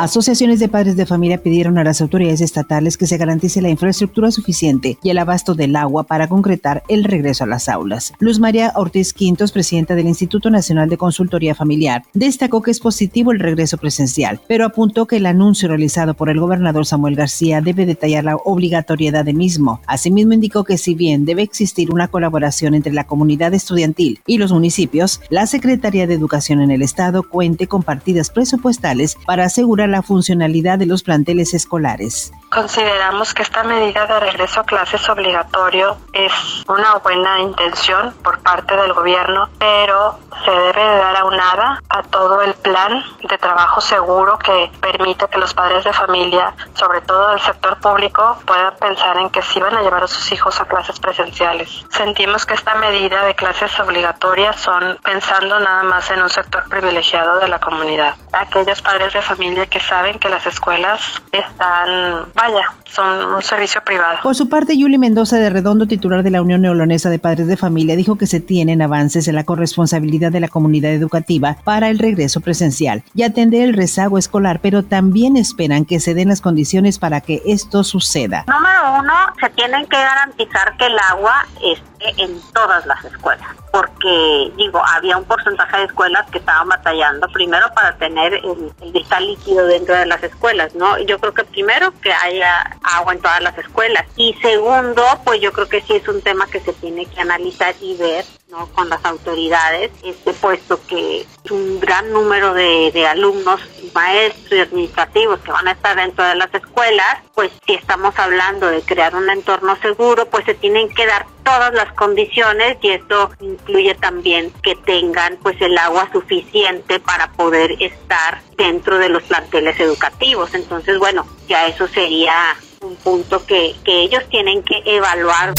Asociaciones de padres de familia pidieron a las autoridades estatales que se garantice la infraestructura suficiente y el abasto del agua para concretar el regreso a las aulas. Luz María Ortiz Quintos, presidenta del Instituto Nacional de Consultoría Familiar, destacó que es positivo el regreso presencial, pero apuntó que el anuncio realizado por el gobernador Samuel García debe detallar la obligatoriedad del mismo. Asimismo, indicó que si bien debe existir una colaboración entre la comunidad estudiantil y los municipios, la Secretaría de Educación en el Estado cuente con partidas presupuestales para asegurar la funcionalidad de los planteles escolares. Consideramos que esta medida de regreso a clases obligatorio es una buena intención por parte del gobierno, pero se debe de dar aunada a todo el plan de trabajo seguro que permite que los padres de familia, sobre todo del sector público, puedan pensar en que sí van a llevar a sus hijos a clases presenciales. Sentimos que esta medida de clases obligatorias son pensando nada más en un sector privilegiado de la comunidad. Aquellos padres de familia que saben que las escuelas están vaya, son un servicio privado. Por su parte, Yuli Mendoza de Redondo, titular de la Unión Neolonesa de Padres de Familia, dijo que se tienen avances en la corresponsabilidad de la comunidad educativa para el regreso presencial y atender el rezago escolar, pero también esperan que se den las condiciones para que esto suceda. Uno, se tienen que garantizar que el agua esté en todas las escuelas porque digo, había un porcentaje de escuelas que estaban batallando primero para tener el, el líquido dentro de las escuelas, ¿no? Yo creo que primero que haya agua en todas las escuelas y segundo, pues yo creo que sí es un tema que se tiene que analizar y ver ¿no? con las autoridades, este, puesto que un gran número de, de alumnos, maestros y administrativos que van a estar dentro de las escuelas, pues si estamos hablando de crear un entorno seguro, pues se tienen que dar todas las condiciones y esto incluye también que tengan pues el agua suficiente para poder estar dentro de los planteles educativos. Entonces, bueno, ya eso sería un punto que, que ellos tienen que evaluar.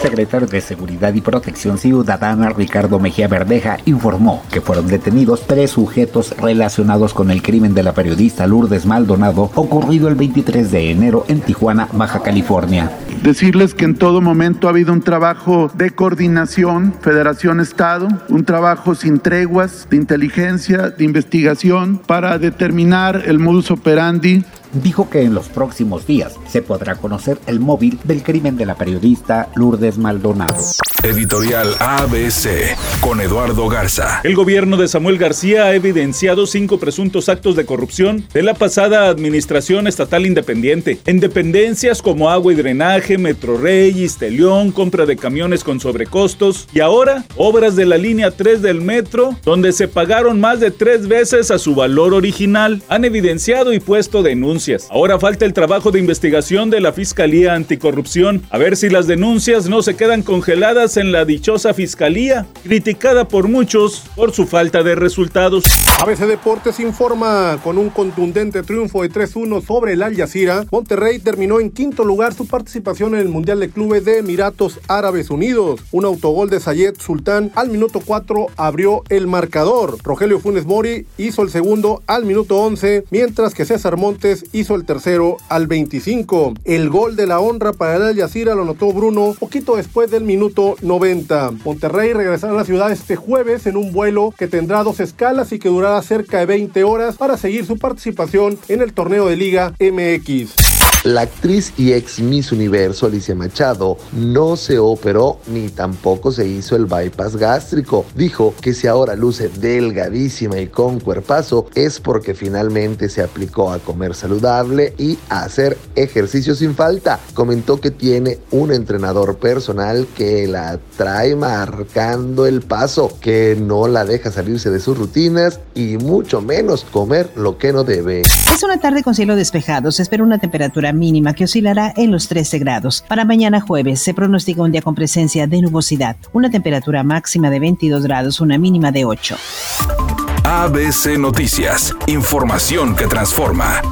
Secretario de Seguridad y Protección Ciudadana, Ricardo Mejía Verdeja, informó que fueron detenidos tres sujetos relacionados con el crimen de la periodista Lourdes Maldonado ocurrido el 23 de enero en Tijuana, Baja California. Decirles que en todo momento ha habido un trabajo de coordinación, Federación-Estado, un trabajo sin treguas, de inteligencia, de investigación, para determinar el modus operandi dijo que en los próximos días se podrá conocer el móvil del crimen de la periodista Lourdes Maldonado. Editorial ABC con Eduardo Garza. El gobierno de Samuel García ha evidenciado cinco presuntos actos de corrupción de la pasada administración estatal independiente, en dependencias como agua y drenaje, Metro Rey, Istelión, compra de camiones con sobrecostos y ahora obras de la línea 3 del metro, donde se pagaron más de tres veces a su valor original. Han evidenciado y puesto denuncias. Ahora falta el trabajo de investigación de la Fiscalía Anticorrupción, a ver si las denuncias no se quedan congeladas en la dichosa fiscalía, criticada por muchos por su falta de resultados. ABC Deportes informa con un contundente triunfo de 3-1 sobre el Al Jazeera. Monterrey terminó en quinto lugar su participación en el Mundial de Clubes de Emiratos Árabes Unidos. Un autogol de Sayed Sultán al minuto 4 abrió el marcador. Rogelio Funes Mori hizo el segundo al minuto 11, mientras que César Montes hizo el tercero al 25. El gol de la honra para el Al Jazeera lo anotó Bruno poquito después del minuto 90. Monterrey regresará a la ciudad este jueves en un vuelo que tendrá dos escalas y que durará cerca de 20 horas para seguir su participación en el torneo de Liga MX. La actriz y ex Miss Universo Alicia Machado no se operó ni tampoco se hizo el bypass gástrico. Dijo que si ahora luce delgadísima y con cuerpazo es porque finalmente se aplicó a comer saludable y a hacer ejercicio sin falta. Comentó que tiene un entrenador personal que la trae marcando el paso, que no la deja salirse de sus rutinas y mucho menos comer lo que no debe. Es una tarde con cielo despejado. Se espera una temperatura mínima que oscilará en los 13 grados. Para mañana jueves se pronostica un día con presencia de nubosidad, una temperatura máxima de 22 grados, una mínima de 8. ABC Noticias, información que transforma.